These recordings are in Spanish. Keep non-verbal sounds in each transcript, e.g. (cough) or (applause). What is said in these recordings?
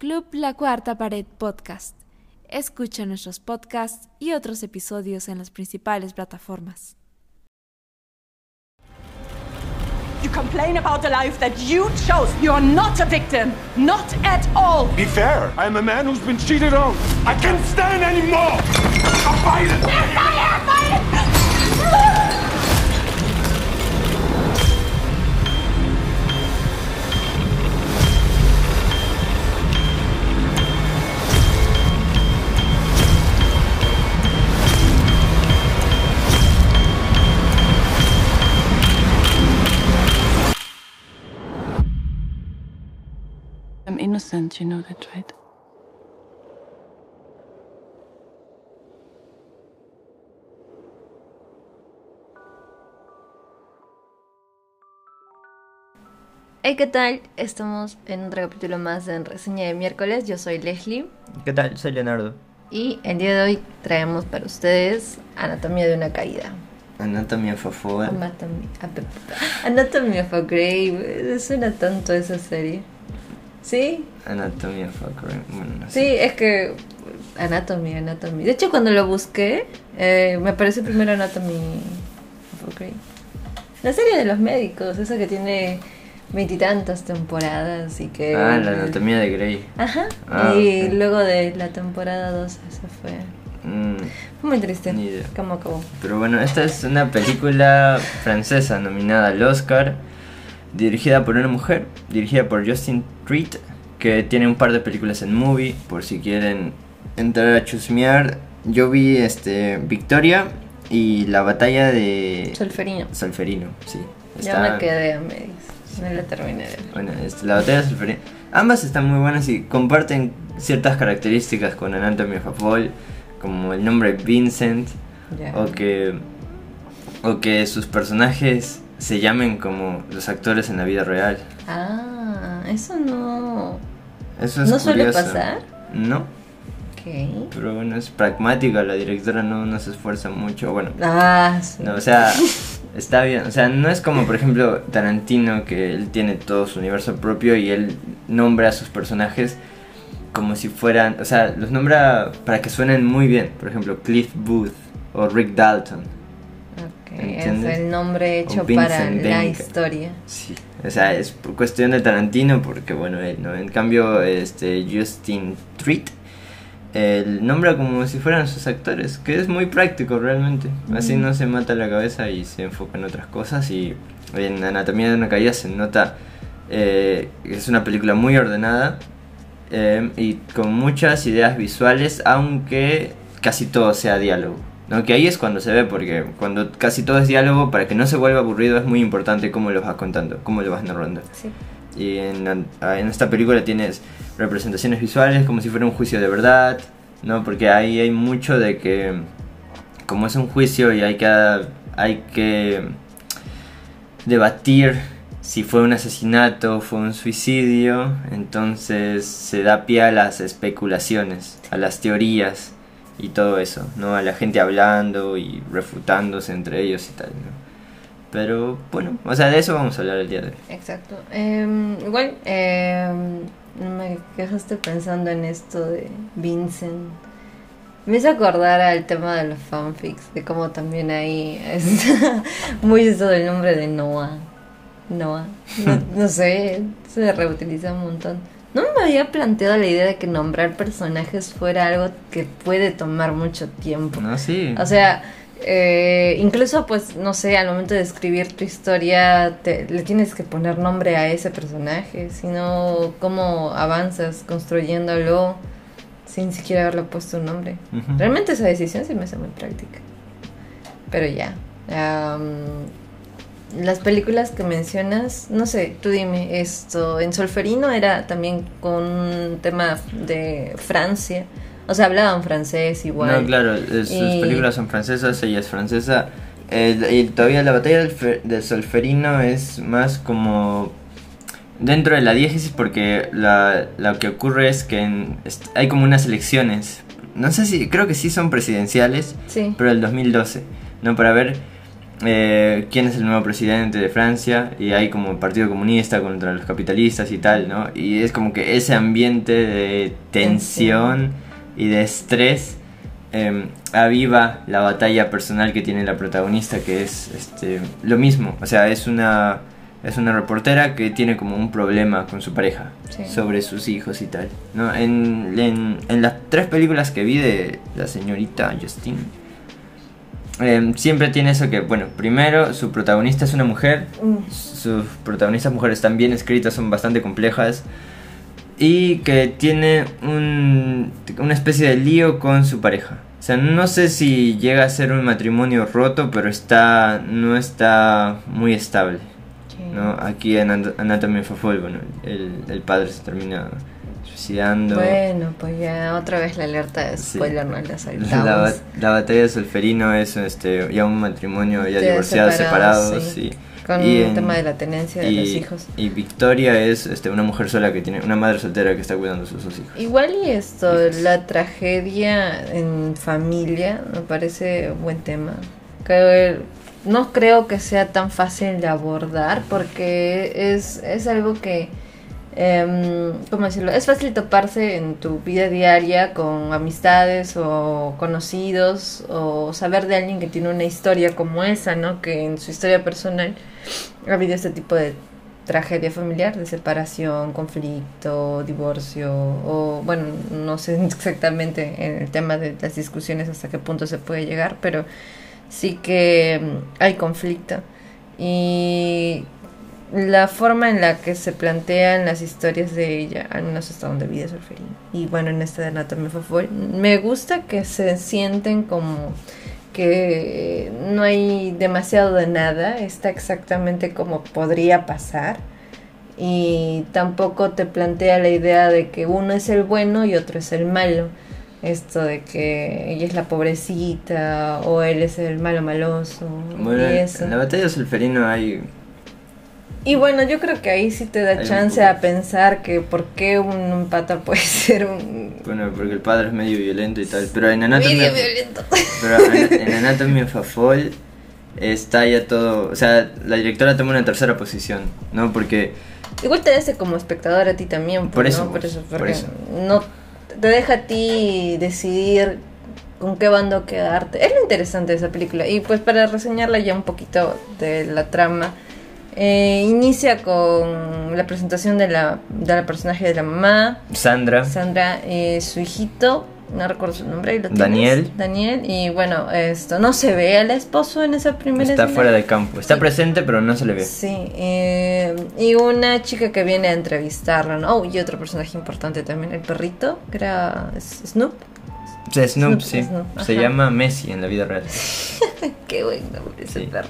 Club La Cuarta Pared Podcast. Escucha nuestros podcasts y otros episodios en las principales plataformas. You complain about the life that you chose. You're not a victim. Not at all. Be fair. I am a man who's been cheated on. I can't stand anymore. 100%, you know that, right? Hey, ¿qué tal? Estamos en otro capítulo más en Reseña de Miércoles. Yo soy Leslie. ¿Qué tal? Soy Leonardo. Y el día de hoy traemos para ustedes Anatomía de una Caída. Anatomía of a Fall. Anatomía, ah, Anatomía Grave. Suena tanto esa serie. ¿Sí? Anatomía of a. Bueno, no Sí, es que. Anatomy, Anatomy. De hecho, cuando lo busqué, eh, me apareció primero Anatomy of a Grave. La serie de los médicos, esa que tiene veintitantas temporadas y que. Ah, la Anatomía de Grey. Ajá. Ah, y luego de la temporada 2, eso fue. Mm, Fue muy triste. Ni idea. ¿Cómo acabó? Pero bueno, esta es una película francesa nominada al Oscar, dirigida por una mujer, dirigida por Justin Treat, que tiene un par de películas en movie, por si quieren entrar a chusmear. Yo vi este Victoria y la batalla de Solferino. Solferino, sí. Ya me quedé a medias. No la terminé de ver. Bueno, este, la batalla de Solferino. Ambas están muy buenas y comparten ciertas características con Anatomy of a Fall, como el nombre Vincent, o que, o que sus personajes se llamen como los actores en la vida real. Ah, eso no. Eso es ¿No suele curioso. pasar? No, Ok. pero bueno, es pragmática, la directora no, no se esfuerza mucho. Bueno, Ah, sí. No, o sea, está bien. O sea, no es como, por ejemplo, Tarantino, que él tiene todo su universo propio y él nombra a sus personajes como si fueran. O sea, los nombra para que suenen muy bien. Por ejemplo, Cliff Booth o Rick Dalton. ¿Entiendes? es el nombre hecho para la historia. Sí. O sea, es cuestión de Tarantino, porque bueno, él, ¿no? En cambio, este Justin Treat. Él nombra como si fueran sus actores, que es muy práctico realmente. Así no se mata la cabeza y se enfoca en otras cosas. Y en Anatomía de una caída se nota eh, que es una película muy ordenada eh, y con muchas ideas visuales, aunque casi todo sea diálogo. ¿No? Que ahí es cuando se ve, porque cuando casi todo es diálogo, para que no se vuelva aburrido, es muy importante cómo lo vas contando, cómo lo vas narrando. Sí. Y en, en esta película tienes representaciones visuales como si fuera un juicio de verdad, ¿no? Porque ahí hay mucho de que, como es un juicio y hay que, hay que debatir si fue un asesinato, fue un suicidio, entonces se da pie a las especulaciones, a las teorías y todo eso, ¿no? A la gente hablando y refutándose entre ellos y tal, ¿no? Pero bueno, o sea, de eso vamos a hablar el día de hoy. Exacto. Em, igual, em, me dejaste pensando en esto de Vincent. Me hizo acordar al tema de los fanfics, de cómo también ahí está (laughs) muy eso del nombre de Noah. Noah. No, no sé, se reutiliza un montón. No me había planteado la idea de que nombrar personajes fuera algo que puede tomar mucho tiempo. No, sí. O sea, eh, incluso pues, no sé, al momento de escribir tu historia, te- le tienes que poner nombre a ese personaje, sino cómo avanzas construyéndolo sin siquiera haberle puesto un nombre. Realmente esa decisión sí me hace muy práctica. Pero ya. Las películas que mencionas, no sé, tú dime, esto, en Solferino era también con un tema de Francia. O sea, hablaban francés igual. No, claro, sus películas son francesas, ella es francesa. Eh, y todavía la batalla del, Fe- del Solferino es más como dentro de la diégesis porque la, lo que ocurre es que en- hay como unas elecciones. No sé si, creo que sí son presidenciales, Sí. pero el 2012, ¿no? Para ver eh, quién es el nuevo presidente de Francia y hay como Partido Comunista contra los capitalistas y tal, ¿no? Y es como que ese ambiente de tensión y de estrés eh, aviva la batalla personal que tiene la protagonista, que es este, lo mismo, o sea, es una, es una reportera que tiene como un problema con su pareja Sí. sobre sus hijos y tal. ¿no? En, en, en las tres películas que vi de la señorita Justine, eh, siempre tiene eso que, bueno, primero su protagonista es una mujer, sus protagonistas mujeres están bien escritas, son bastante complejas y que tiene un, una especie de lío con su pareja. O sea, no sé si llega a ser un matrimonio roto, pero está no está muy estable. ¿no? Aquí en An- Anatomy of a Fall, bueno, el, el padre se termina suicidando. Bueno, pues ya otra vez la alerta de Sí. spoiler no la La, saltamos. ba- la batalla de Solferino es este, ya un matrimonio ya divorciado, separados, separados, sí. Con Y el en- tema de la tenencia de y, los hijos. y Victoria es este, una mujer sola que tiene, una madre soltera que está cuidando a sus dos hijos. Igual y esto, la tragedia en familia, me parece un buen tema. Que no creo que sea tan fácil de abordar porque es, es algo que, em, ¿cómo decirlo? Es fácil toparse en tu vida diaria con amistades o conocidos o saber de alguien que tiene una historia como esa, ¿no? Que en su historia personal ha habido este tipo de tragedia familiar, de separación, conflicto, divorcio, o bueno, no sé (laughs) exactamente en el tema de las discusiones hasta qué punto se puede llegar, pero sí que mm, hay conflicto. Y la forma en la que se plantean las historias de ella, al menos hasta donde vi de Solferino, y bueno, en esta de Anatomy of me gusta que se sienten como que no hay demasiado de nada, está exactamente como podría pasar y tampoco te plantea la idea de que uno es el bueno y otro es el malo. Esto de que ella es la pobrecita o él es el malo maloso Bueno, y en- eso. en la batalla de Solferino hay Y bueno, yo creo que ahí sí te da Hay chance a pensar que por qué un, un pata puede (laughs) ser un Bueno, porque el padre es medio violento y tal. Pero en Anatomy, medio violento. (laughs) pero en, Anatomy of a Fall está ya todo. O sea, la directora toma una tercera posición, ¿no? Porque. Igual te hace como espectador a ti también. Por pues, eso, ¿no? Por eso, por eso. no te deja a ti decidir con qué bando quedarte. Es lo interesante de esa película. Y pues para reseñarla ya un poquito de la trama, eh, inicia con la presentación de la, de la personaje de la mamá, Sandra. Sandra, eh, su hijito, no recuerdo su nombre. ¿y lo? Daniel. Daniel, y bueno, esto no se ve al esposo en esa primera Está escena. fuera de campo. Está presente, pero no se le ve. Sí, eh, y una chica que viene a entrevistarla, ¿no? Oh, y otro personaje importante también, el perrito, que era Snoop. Snoop, Snoop, sí. Snoop, Se llama Messi en la vida real. (laughs) Qué buen nombre ese Sí. perro.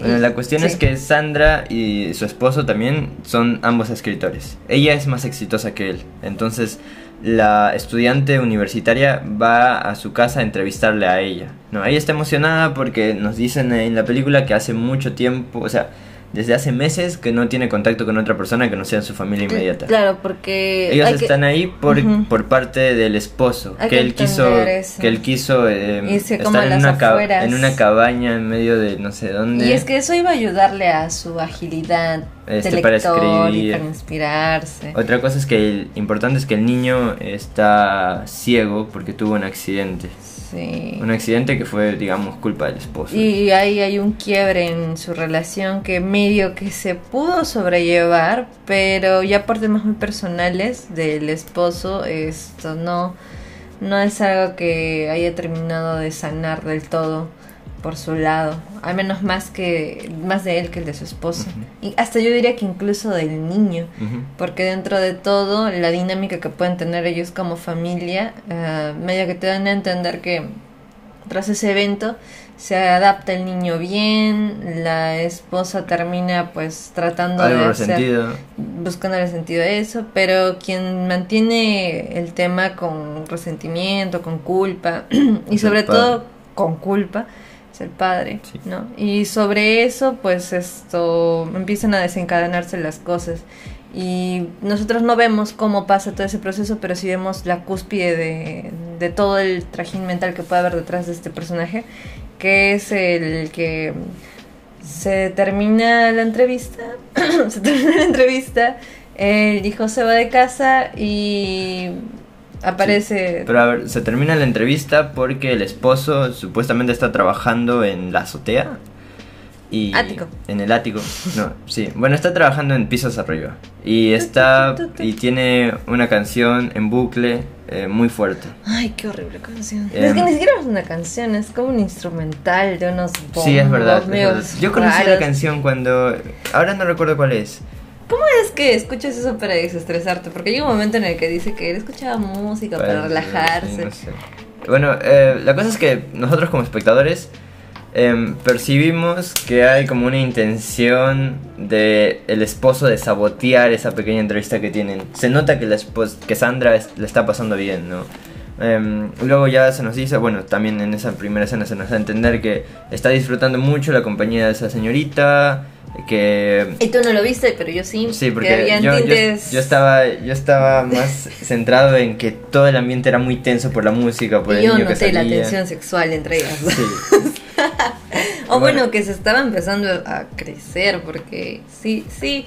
Bueno, la cuestión es que Sandra y su esposo también son ambos escritores. Ella es más exitosa que él. Entonces, la estudiante universitaria va a su casa a entrevistarle a ella. No, ella está emocionada porque nos dicen en la película que hace mucho tiempo, o sea, desde hace meses que no tiene contacto con otra persona que no sea su familia inmediata. Claro, porque... Ellos que- están ahí por, por parte del esposo, Hay que, él quiso, eso. que él quiso eh, como estar en una, afueras. en una cabaña en medio de no sé dónde. Y es que eso iba a ayudarle a su agilidad Este, de para lector y escribir. para inspirarse. Otra cosa es que el importante es que el niño está ciego porque tuvo un accidente. Sí. Un accidente que fue, digamos, culpa del esposo. Y ahí hay un quiebre en su relación que medio que se pudo sobrellevar, pero ya por temas muy personales del esposo, esto no, no es algo que haya terminado de sanar del todo por su lado, al menos más que más de él que el de su esposa. Y hasta yo diría que incluso del niño. Porque dentro de todo, la dinámica que pueden tener ellos como familia, eh, medio que te dan a entender que tras ese evento se adapta el niño bien, la esposa termina pues tratando Algo de hacer, buscando el sentido de eso, pero quien mantiene el tema con resentimiento, con culpa (clears throat) y sobre todo con culpa es el padre, Sí. ¿no? Y sobre eso pues esto empiezan a desencadenarse las cosas y nosotros no vemos cómo pasa todo ese proceso, pero sí vemos la cúspide de, de todo el trajín mental que puede haber detrás de este personaje que es el que se termina la entrevista, (clears throat) se termina la entrevista, el hijo se va de casa y aparece... Pero a ver, se termina la entrevista porque el esposo supuestamente está trabajando en la azotea. Y Ático. En el ático. No, sí. Bueno, está trabajando en pisos arriba. Y está. Y tiene una canción en bucle eh, muy fuerte. Ay, qué horrible canción. Em, es que ni siquiera es una canción, es como un instrumental de unos Sí, es verdad. bombos es verdad. Yo conocí la raros. canción cuando. Ahora no recuerdo cuál es. ¿Cómo es que escuchas eso para desestresarte? Porque hay un momento en el que dice que él escuchaba música para, sí, relajarse. no sé. Bueno, eh, la cosa es que nosotros como espectadores em, percibimos que hay como una intención de el esposo de sabotear esa pequeña entrevista que tienen. Se nota que, la que Sandra es- le está pasando bien, ¿no? Em, luego ya se nos dice, bueno, también en esa primera escena se nos da a entender que está disfrutando mucho la compañía de esa señorita, que Y tú no lo viste, pero yo sí. Sí, que porque habían yo, yo, tintes- yo estaba, yo estaba más centrado en que todo el ambiente era muy tenso por la música, por y el yo niño que noté la tensión sexual entre ellas. Sí. (laughs) o bueno, Bueno. que se estaba empezando a crecer, porque sí, sí.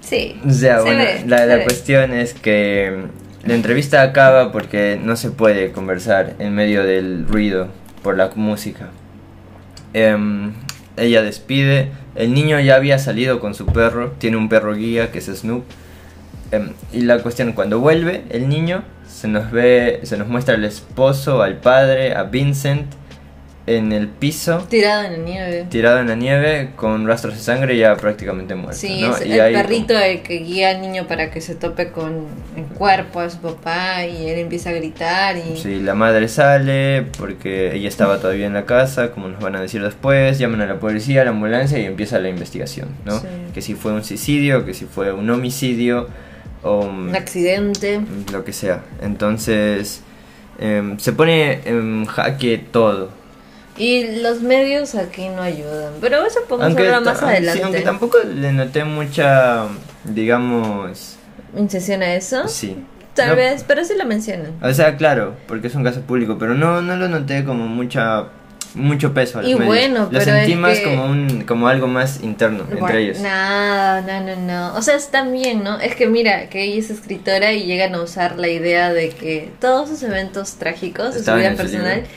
Sí. O sea, se bueno, ve, la, se la cuestión es que la entrevista acaba porque no se puede conversar en medio del ruido por la música. Em, ella despide, el niño ya había salido con su perro, tiene un perro guía que es Snoop. Em, y la cuestión, cuando vuelve el niño, se nos ve, se nos muestra al esposo, al padre, a Vincent en el piso, Tirado en la nieve. tirado en la nieve, con rastros de sangre ya prácticamente muerto. Sí, ¿no? es Y el perrito el que guía al niño para que se tope con el cuerpo a su papá y él empieza a gritar y... Sí, la madre sale porque ella estaba todavía en la casa, como nos van a decir después, llaman a la policía, a la ambulancia y empieza la investigación, ¿no? Sí. Que si fue un suicidio, que si fue un homicidio o Un accidente. lo que sea. Entonces em, se pone en jaque todo. Y los medios aquí no ayudan. Pero eso podemos hablar más adelante. sí, aunque tampoco le noté mucha, digamos, ¿Incesión a eso? sí. Tal No- vez, pero sí lo mencionan. O sea, claro, porque es un caso público, pero no, no lo noté como mucha mucho peso a los Y medios. bueno, lo pero sentí más que- como un como algo más interno Bueno, entre ellos. No, no, no, no. O sea, está bien, ¿no? Es que mira, que ella es escritora y llegan a usar la idea de que todos sus eventos trágicos de su vida personal libro.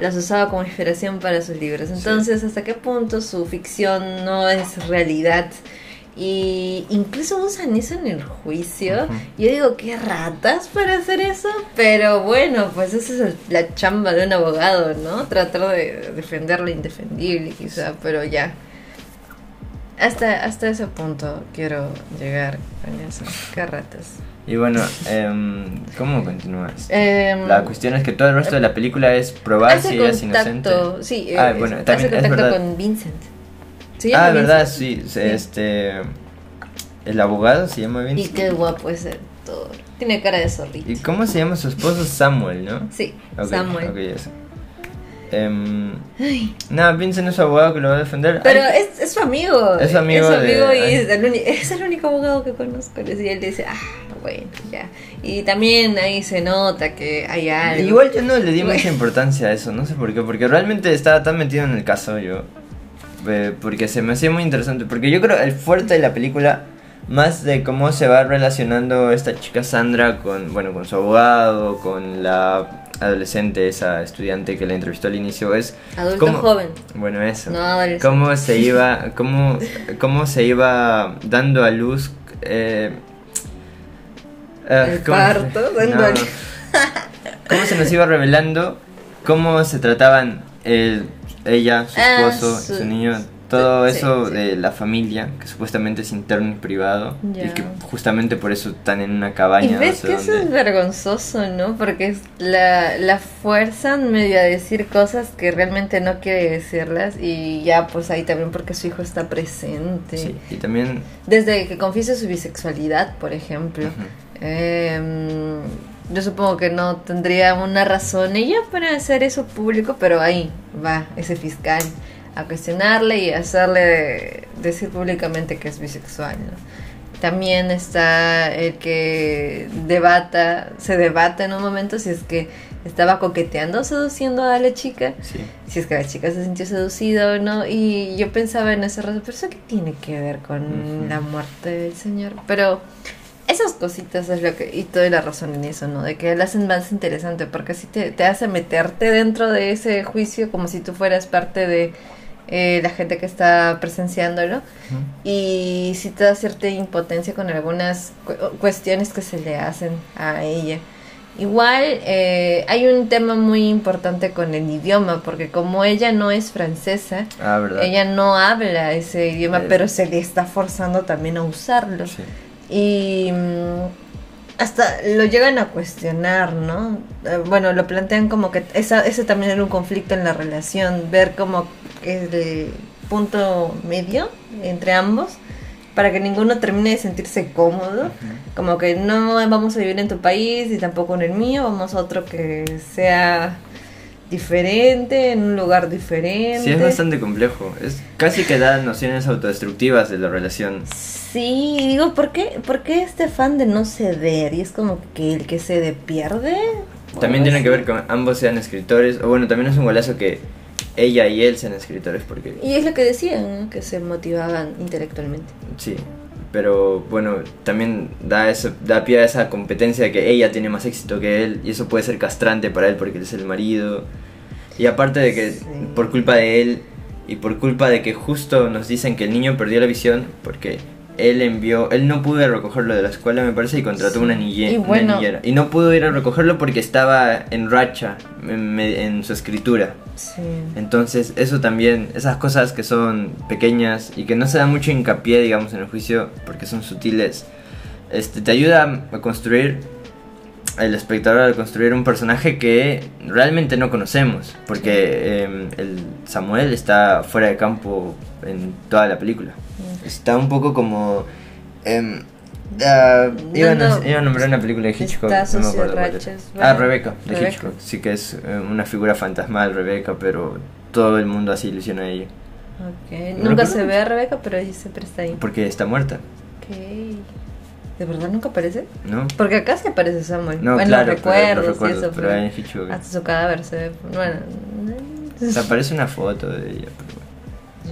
Las usaba como inspiración para sus libros. Entonces, ¿hasta qué punto su ficción no es realidad? Y incluso usan eso en el juicio. Yo digo, qué ratas para hacer eso. Pero bueno, pues esa es el- la chamba de un abogado, ¿no? Tratar de defender lo indefendible, quizá, pero ya. Hasta, hasta ese punto quiero llegar con eso. Qué ratas. Y bueno, em, ¿cómo continúas? Em, La cuestión es que todo el resto de la película es probar hace si ella es inocente. sí, Ah, eh, bueno, hace también es contacto con Vincent. ¿Se llama Ah, verdad, Vincent? sí, este el abogado se llama Y Vincent. qué guapo es el actor. Tiene cara de zorrito. ¿Y cómo se llama su esposo? Samuel, ¿no? Sí, Ok, Samuel. ok, ya Em, nada, Vincent es su abogado que lo va a defender. pero Ay, es, es su amigo. Es su amigo Es su de- amigo y ay. es el, es el único abogado que conozco. Y él dice, ah, bueno, ya. Y también ahí se nota que hay algo. Igual yo no le di Bueno. mucha (laughs) importancia a eso, no sé por qué, porque realmente estaba tan metido en el caso yo, eh, porque se me hacía muy interesante, porque yo creo el fuerte de la película, más de cómo se va relacionando esta chica Sandra con, bueno, con su abogado, con la adolescente, esa estudiante que la entrevistó al inicio, es Adulto cómo- joven. Bueno, eso. No, adolescente. Cómo se iba, cómo, cómo se iba dando a luz. Eh, ah, El ¿cómo- parto, no, (laughs) se nos iba revelando cómo se trataban el, ella, su Ah, esposo, su- su, niño, todo sí, eso sí. de la familia, que supuestamente es interno y privado, y que justamente por eso están en una cabaña. Y no ves sé que eso es vergonzoso, ¿no? Porque es la, la fuerzan medio a decir cosas que realmente no quiere decirlas y ya pues ahí también porque su hijo está presente. Sí, y también Desde que confiesa su bisexualidad, por ejemplo. Em, yo supongo que no tendría una razón ella para hacer eso público, pero ahí va ese fiscal a cuestionarle y hacerle decir públicamente que es bisexual. ¿no? También está el que debata, se debata en un momento si es que estaba coqueteando, seduciendo a la chica, Sí. si es que la chica se sintió seducida o no. Y yo pensaba en ese rato, pero eso qué tiene que ver con la muerte del señor. Pero esas cositas es lo que, y toda la razón en eso, ¿no? De que lo hacen más interesante, porque así te, te hace meterte dentro de ese juicio como si tú fueras parte de eh, la gente que está presenciándolo. Y sí te da cierta impotencia con algunas cu- cuestiones que se le hacen a ella. Igual eh, hay un tema muy importante con el idioma, porque como ella no es francesa, Ah, ella no habla ese idioma, Eh. pero se le está forzando también a usarlo. Sí. Y hasta lo llegan a cuestionar, ¿no? Eh, bueno, lo plantean como que esa, ese también era un conflicto en la relación, ver como el punto medio entre ambos para que ninguno termine de sentirse cómodo, como que no vamos a vivir en tu país y tampoco en el mío, vamos a otro que sea diferente, en un lugar diferente. Sí, es bastante complejo. Es casi que da nociones autodestructivas de la relación. Sí, digo, ¿por qué, ¿por qué este fan de no ceder? Y es como que el que cede pierde. También tiene que ver con ambos sean escritores. O bueno, también es un golazo que ella y él sean escritores porque... Y es lo que decían, ¿no? que se motivaban intelectualmente. Sí. Pero bueno, también da, eso, da pie a esa competencia de que ella tiene más éxito que él. Y eso puede ser castrante para él porque él es el marido. Y aparte de que Sí. por culpa de él y por culpa de que justo nos dicen que el niño perdió la visión porque él envió, él no pudo ir a recogerlo de la escuela me parece y contrató una, niñe- Y una bueno. niñera. Y no pudo ir a recogerlo porque estaba en racha en su escritura. Sí. Entonces, eso también, esas cosas que son pequeñas y que no se da mucho hincapié, digamos, en el juicio porque son sutiles, este, te ayuda a construir, el espectador a construir un personaje que realmente no conocemos, porque em, el Samuel está fuera de campo en toda la película. Está un poco como... em, ah, iba, a, Dando- iba a nombrar una película de Hitchcock. No me acuerdo cuál era. Ah, bueno, Rebeca, de Rebeca. Hitchcock. Sí que es eh, una figura fantasmal, Rebeca, pero todo el mundo así ilusiona a ella. Ok. No Nunca se ve a Rebeca, pero ella siempre está ahí. Porque está muerta, Ok. ¿De verdad nunca aparece? ¿no? Porque acá sí aparece Samuel. No, en claro, los recuerdos los recuerdos, y eso. pero en Hitchcock. Hasta su cadáver se ve. Bueno. O sea, (laughs) aparece una foto de ella, pero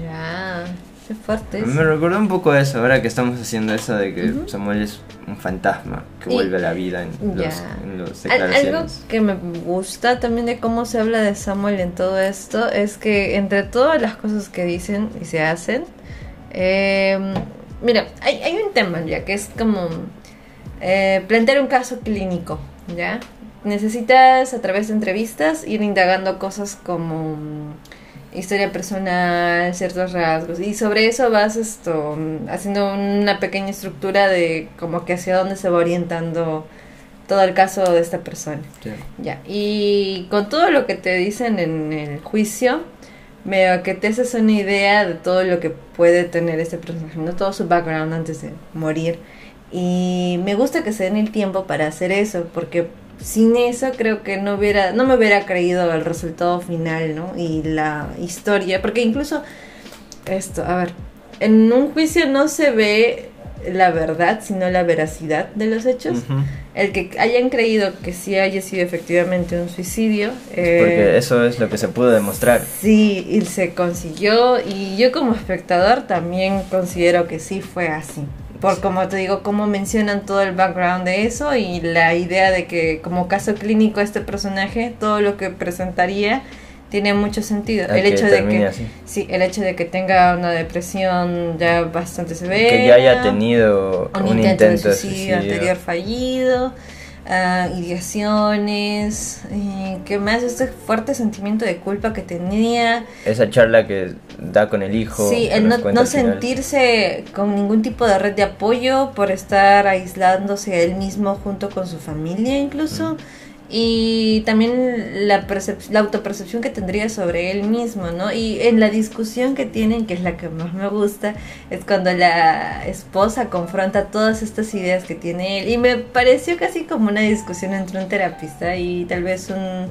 bueno. Ya. Qué fuerte. A mí eso. Me recordó un poco eso, ahora que estamos haciendo eso de que Samuel es un fantasma que Y- vuelve a la vida en los, en Al- Algo declaraciones. que me gusta también de cómo se habla de Samuel en todo esto es que entre todas las cosas que dicen y se hacen, eh, mira, hay, hay un tema ya que es como eh, plantear un caso clínico, ¿ya? Necesitas a través de entrevistas ir indagando cosas como historia personal, ciertos rasgos y sobre eso vas esto haciendo una pequeña estructura de como que hacia dónde se va orientando todo el caso de esta persona. Sí. Ya, y con todo lo que te dicen en el juicio, veo que te haces una idea de todo lo que puede tener este personaje, ¿no? todo su background antes de morir. Y me gusta que se den el tiempo para hacer eso, porque sin eso creo que no hubiera, no me hubiera creído el resultado final, ¿no? Y la historia, porque incluso esto, a ver, en un juicio no se ve la verdad, sino la veracidad de los hechos. El que hayan creído que sí haya sido efectivamente un suicidio. eh, Porque eso es lo que se pudo demostrar. Sí, y se consiguió. Y yo como espectador también considero que sí fue así. Por como te digo, cómo mencionan todo el background de eso y la idea de que como caso clínico este personaje, todo lo que presentaría tiene mucho sentido. El hecho de que así. sí, el hecho de que tenga una depresión ya bastante severa, Que ya haya tenido un, un, intento, de intento suicidio, anterior fallido, ah, ideaciones, y qué más, este fuerte sentimiento de culpa que tenía, Esa charla que da con el hijo. sí, que el no, no sentirse con ningún tipo de red de apoyo por estar aislándose él mismo junto con su familia incluso. Y también la, la autopercepción que tendría sobre él mismo, ¿no? Y en la discusión que tienen, que es la que más me gusta, es cuando la esposa confronta todas estas ideas que tiene él. Y me pareció casi como una discusión entre un terapista y tal vez un,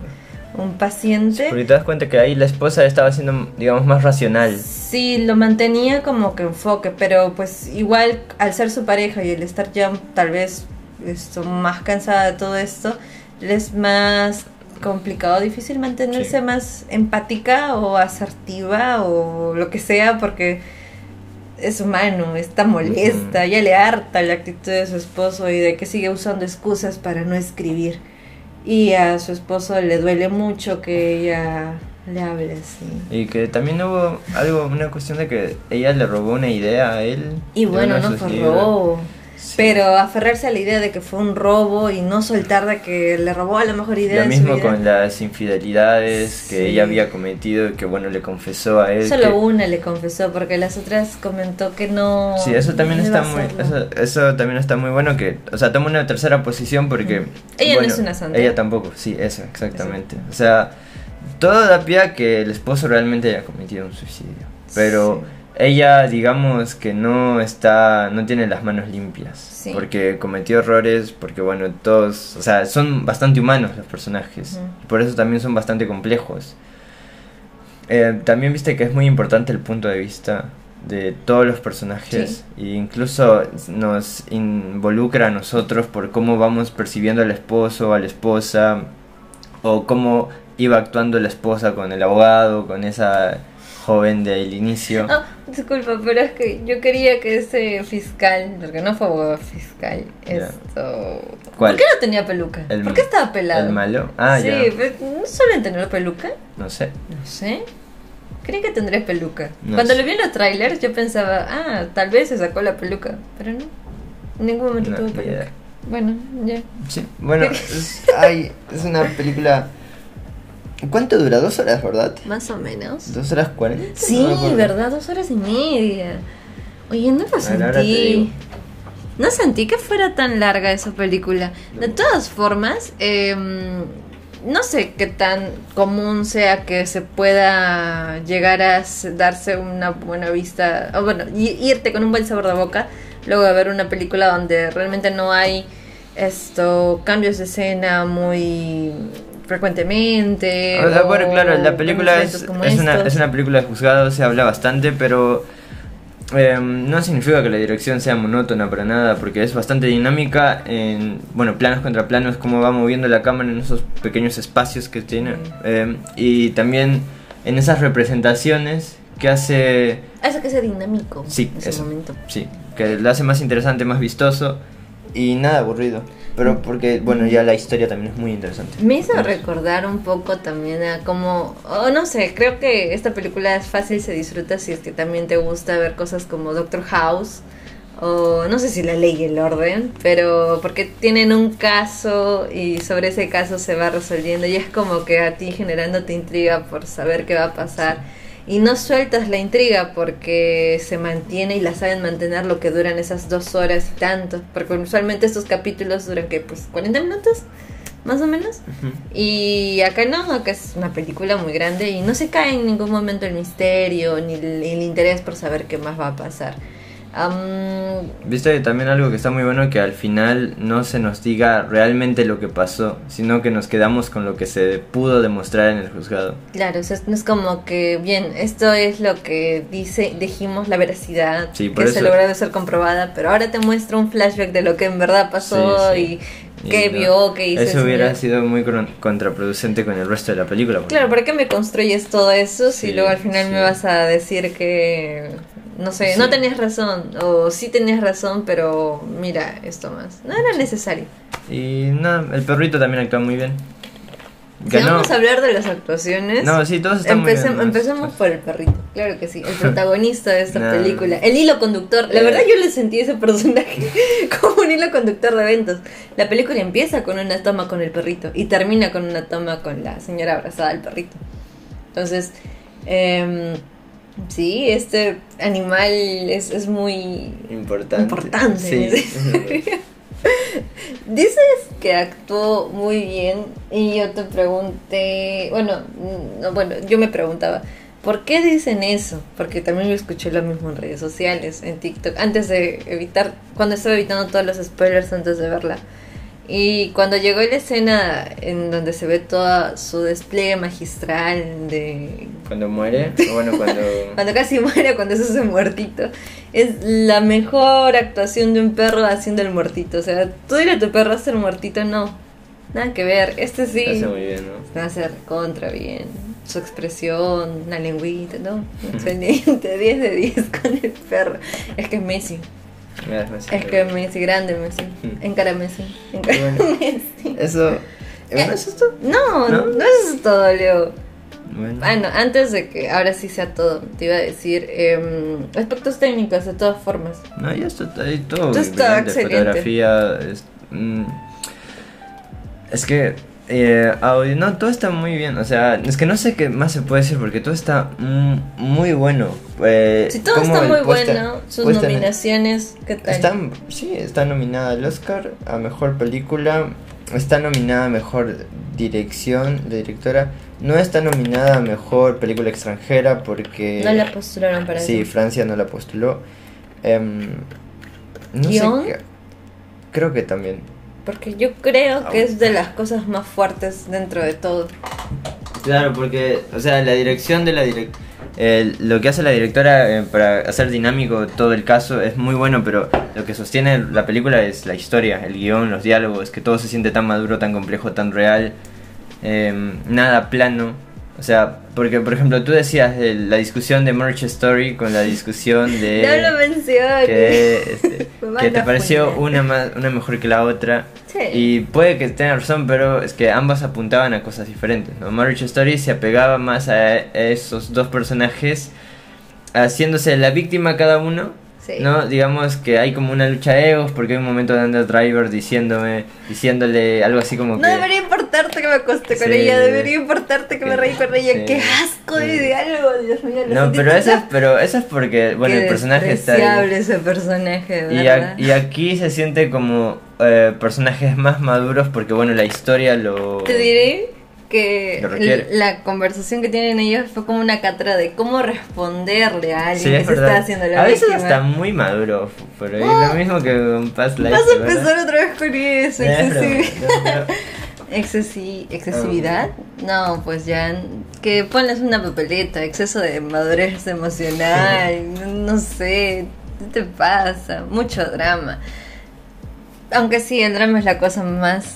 un paciente. Porque te das cuenta que ahí la esposa estaba siendo, digamos, más racional. Sí, lo mantenía como que enfoque, pero pues igual al ser su pareja y el estar ya tal vez esto, más cansada de todo esto, es más complicado, difícil mantenerse Sí. más empática o asertiva o lo que sea porque es humano, está molesta, ya le harta la actitud de su esposo y de que sigue usando excusas para no escribir. Y a su esposo le duele mucho que ella le hable así. Y que también hubo algo, una cuestión de que ella le robó una idea a él. Y bueno, no fue libros. robo. Sí. Pero aferrarse a la idea de que fue un robo y no soltar de que le robó a la mejor idea Lo mismo con las infidelidades que Sí. ella había cometido y que bueno le confesó a él. Solo que- una le confesó porque las otras comentó que no. Sí, eso también no está muy, eso, eso también está muy bueno que, o sea, toma una tercera posición porque Ella no bueno, es una santa. Ella tampoco, sí, eso, exactamente. O sea, todo da pie a que el esposo realmente haya cometido un suicidio, pero ella, digamos que no está, no tiene las manos limpias, Sí. porque cometió errores, porque bueno, todos, o sea, son bastante humanos los personajes, por eso también son bastante complejos. Eh, también viste que es muy importante el punto de vista de todos los personajes e incluso nos involucra a nosotros por cómo vamos percibiendo al esposo, a la esposa o cómo iba actuando la esposa con el abogado, con esa joven del inicio. Ah, disculpa, pero es que yo quería que ese fiscal, porque no fue fiscal, Ya. esto. ¿Cuál? ¿Por qué no tenía peluca? El- ¿Por qué estaba pelado? ¿El malo? Ah, sí, ya. pero no suelen tener peluca. No sé. No sé. Creí que tendría peluca. No Cuando sé. lo vi en los trailers, yo pensaba, ah, tal vez se sacó la peluca. Pero no. En ningún momento No, tuvo peluca. Bueno, ya. Sí, bueno, (laughs) es, ay, es una película... ¿Cuánto dura? Dos horas, ¿verdad? Más o menos. ¿Dos horas cuarenta? Sí, No. ¿verdad? Dos horas y media. Oye, no lo sentí. No sentí que fuera tan larga esa película. De todas formas, em, no sé qué tan común sea que se pueda llegar a darse una buena vista, o bueno, irte con un buen sabor de boca, luego de ver una película donde realmente no hay esto cambios de escena muy frecuentemente. O sea, bueno, claro, la película es, es, una, es una película de juzgado, se habla bastante, pero eh, no significa que la dirección sea monótona para nada, porque es bastante dinámica en, bueno, planos contra planos, cómo va moviendo la cámara en esos pequeños espacios que tiene, eh, y también en esas representaciones que hace... Hace que sea dinámico Sí, en ese eso. momento. Sí, que lo hace más interesante, más vistoso y nada aburrido. Pero porque, bueno, ya la historia también es muy interesante. Me hizo recordar un poco también a cómo, oh, no sé, creo que esta película es fácil, se disfruta si es que también te gusta ver cosas como Doctor House o no sé si la ley y el orden, pero porque tienen un caso y sobre ese caso se va resolviendo y es como que a ti generándote intriga por saber qué va a pasar. Y no sueltas la intriga porque se mantiene y la saben mantener lo que duran esas dos horas y tanto. Porque usualmente estos capítulos duran que pues 40 minutos, más o menos. Y acá no, acá es una película muy grande y no se cae en ningún momento el misterio ni el, el interés por saber qué más va a pasar. Am, Viste también algo que está muy bueno que al final no se nos diga realmente lo que pasó, sino que nos quedamos con lo que se pudo demostrar en el juzgado. claro, o sea, no es como que, bien, esto es lo que dice, dijimos la veracidad, Sí, que se logró de ser comprobada, pero ahora te muestra un flashback de lo que en verdad pasó Sí, sí. y no, vio, qué hizo. Eso hubiera sido muy contraproducente con el resto de la película. Claro, ¿para qué me construyes todo eso si Sí, luego al final sí. me vas a decir que, no sé, Sí. no tenías razón o sí tenías razón, pero mira esto más? No era necesario. Y nada, el perrito también actúa muy bien. Si vamos a hablar de las actuaciones, No, sí, todos están muy bien, ¿no? empecemos por el perrito, claro que sí, el (laughs) protagonista de esta No. película, el hilo conductor. La Eh. verdad yo le sentí ese personaje (laughs) como un hilo conductor de eventos. La película empieza con una toma con el perrito y termina con una toma con la señora abrazada al perrito. Entonces, em, sí, este animal es, es muy Importante. importante. Sí. (laughs) Dices que actuó muy bien y yo te pregunté, bueno, no, bueno, yo me preguntaba, ¿por qué dicen eso? Porque también yo escuché lo mismo en redes sociales, en TikTok, antes de evitar, cuando estaba evitando todos los spoilers antes de verla. Y cuando llegó la escena en donde se ve todo su despliegue magistral de Cuando muere, o bueno, cuando... (laughs) cuando casi muere, cuando se hace muertito, es la mejor actuación de un perro haciendo el muertito. O sea, tú dile a tu perro hacer muertito, no. Nada que ver. Este sí. Lo hace muy bien, ¿no? Va a hacer contra bien. Su expresión, la lengüita, ¿no? Excelente. (laughs) 10 de 10 con el perro. Es que es Messi. Mira, es más- Es que Messi, grande Messi. Mm. Encara Messi. Bueno. (laughs) Messi. Eso... ¿Bueno, es esto? No, ¿No? no, es todo, Leo. Bueno. Bueno, antes de que ahora sí sea todo, te iba a decir em, aspectos técnicos de todas formas. No, ya está ahí todo. Todo está excelente. Fotografía. Es, mm, es que. Eh, audio, no, todo está muy bien. O sea, es que no sé qué más se puede decir porque todo está muy bueno. Eh, Si todo está muy puesta- bueno, sus nominaciones, ¿qué tal? Está, sí, está nominada al Oscar a mejor película. Está nominada a mejor dirección de directora. No está nominada a mejor película extranjera porque. No la postularon para Sí, eso. Francia no la postuló. Em, no ¿Guión? sé qué- Creo que también. Porque yo creo que es de las cosas más fuertes dentro de todo. Claro, porque, o sea, la dirección de la direc eh, lo que hace la directora eh, para hacer dinámico todo el caso es muy bueno, pero lo que sostiene la película es la historia, el guion, los diálogos, que todo se siente tan maduro, tan complejo, tan real, eh, nada plano. O sea, porque por ejemplo tú decías de la discusión de March Story con la discusión (laughs) de... no lo menciones. que, este, (laughs) Me que te pareció una más una mejor que la otra Sí. y puede que tengas razón pero es que ambas apuntaban a cosas diferentes ¿no? Marriage Story se apegaba más a esos dos personajes haciéndose la víctima cada uno Sí. no digamos que hay como una lucha de egos porque hay un momento de Under Driver diciéndome diciéndole algo así como No que debería que me acosté con Sí. ella, debería importarte que me reí con ella. Sí. ¡Qué asco de Sí. diálogo, Dios mío! no pero eso es pero eso es porque bueno Qué el personaje está ahí. ese personaje, Y, ¿verdad? a- y aquí se siente como eh, personajes más maduros porque bueno la historia lo Te diré que la conversación que tienen ellos fue como una catra de cómo responderle a alguien Sí, que se está haciendo la a veces víctima. está muy maduro pero es Oh. lo mismo que con Past Life Vas a empezar otra vez con eso, excesivi- excesi- excesividad. Ah. No, pues ya que ponles una papeleta, exceso de madurez emocional, (laughs) no- no sé, ¿qué te pasa? Mucho drama. Aunque sí, el drama es la cosa más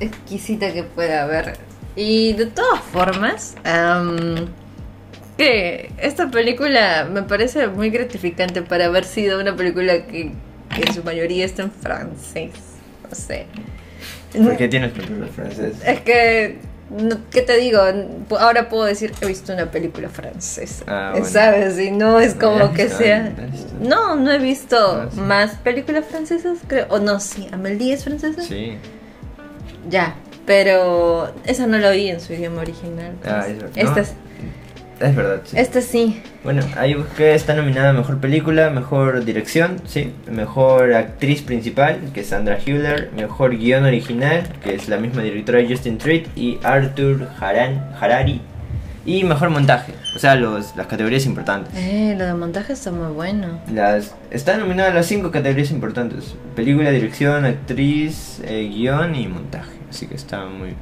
exquisita que pueda haber. Y de todas formas, am, que esta película me parece muy gratificante para haber sido una película que, que en su mayoría está en francés. No sé. ¿Por qué tienes películas francesas? Es que, no- ¿qué te digo? Ahora puedo decir que he visto una película francesa. Ah, bueno. ¿Sabes? Y no es ¿La como que visto? sea... No, no he visto Ah, sí. más películas francesas, creo. O no, sí. ¿Amelie es francesa? Sí. Ya. Pero esa no la vi en su idioma original. Ah, pues. es verdad. Esta, es- Es verdad, sí. esta sí. Bueno, ahí busqué, está nominada a Mejor Película, Mejor Dirección, sí, Mejor Actriz Principal, que es Sandra Hüller, Mejor Guión Original, que es la misma directora Justin Treat, y Arthur Haran, Harari, y Mejor Montaje, o sea, los, las categorías importantes. Eh, lo de montaje está muy bueno. Las, están nominadas las cinco categorías importantes, película, dirección, actriz, eh, guion y montaje, así que está muy...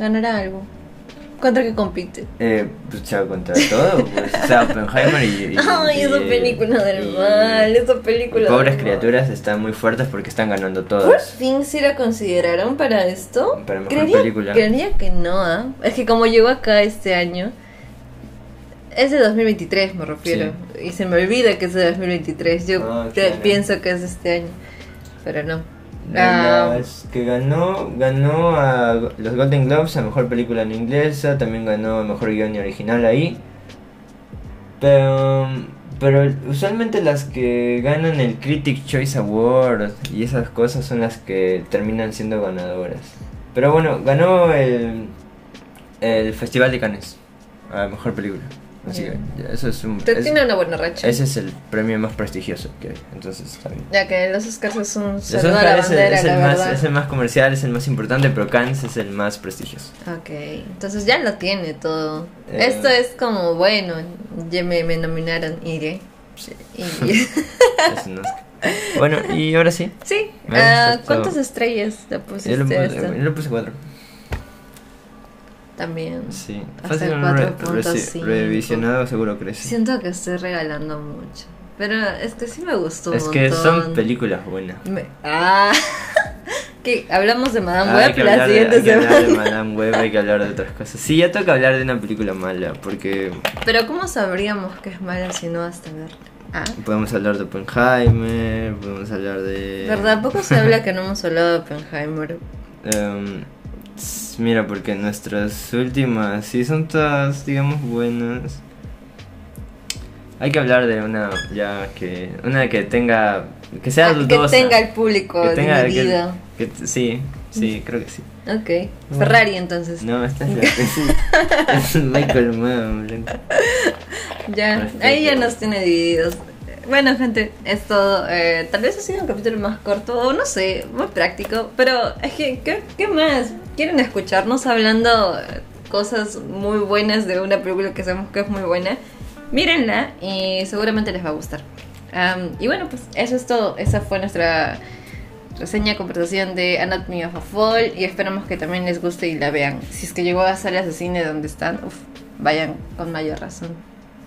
Ganará algo. ¿Contra qué compite? Eh, pues ya contra todo, pues, o sea, Oppenheimer y... y- (laughs) Ay, esa película del y- mal, esa película Pobres del mal. criaturas están muy fuertes porque están ganando ¿Por todas. fin sí la consideraron para esto? Para mejor creería, película. creería que no, ¿ah? Es que como llegó acá este año, es de 2023 me refiero. Y se me olvida que es de 2023. Yo pe- claro. pienso que es este año. Pero no. Ah, Las que ganó, ganó a los Golden Globes a mejor película en inglesa, también ganó a mejor guion original ahí. Pero, pero usualmente las que ganan el Critic Choice Award y esas cosas son las que terminan siendo ganadoras. Pero bueno, ganó el, el Festival de Cannes a mejor película. Así que ya, eso es un. te- es- tiene una buena racha. ese es el premio más prestigioso que hay, entonces está bien. Ya que los Oscars es un Los saludo a la es, el- es el la más, verdad. es el más comercial, es el más importante, pero Cannes es el más prestigioso. Ok, entonces ya lo tiene todo. Eh. Esto es como, bueno, ya me, me nominaron, iré. Sí. Y- (laughs) Es un Oscar. Bueno, y ahora sí. Sí. Gusta ¿Cuántas estrellas le Yo pusiste le a puse, yo le puse 4. También. Sí. Hasta Fácil, el un re- 4.5. reci- revisionado seguro crece. Siento que estoy regalando mucho. Pero es que sí me gustó un Es que son películas buenas. Me- Ah. (laughs) que hablamos de Madame Ah, Web la de- siguiente hay que hablar de. Madame Web, hay que hablar de otras cosas. Sí, ya toca hablar de una película mala, porque Pero ¿cómo sabríamos que es mala si no hasta verla? Ah. podemos hablar de Oppenheimer, podemos hablar de... ¿Verdad? Poco se habla que no hemos hablado de Oppenheimer. S- (laughs) mira, porque nuestras últimas sí son todas, digamos, buenas. Hay que hablar de una ya que una que tenga que sea Ah, que dudosa. tenga el público que tenga que- dividido. que sí, sí, creo que sí. Ok. Ferrari entonces. No, esta es la es Michael Mann. (laughs) Ya, ahí ya nos tiene divididos. Bueno, gente, es todo. Eh, tal vez ha sido un capítulo más corto, o no sé, muy práctico. Pero es que, ¿qué, qué más? ¿Quieren escucharnos hablando eh, cosas muy buenas de una película que sabemos que es muy buena? Mírenla y seguramente les va a gustar. Am, y bueno, pues eso es todo. Esa fue nuestra reseña, conversación de Anatomy of a Fall. Y esperamos que también les guste y la vean. Si es que llegó a salas de cine donde están, uf, vayan con mayor razón.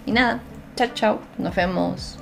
Y nada, chao, chao. Nos vemos.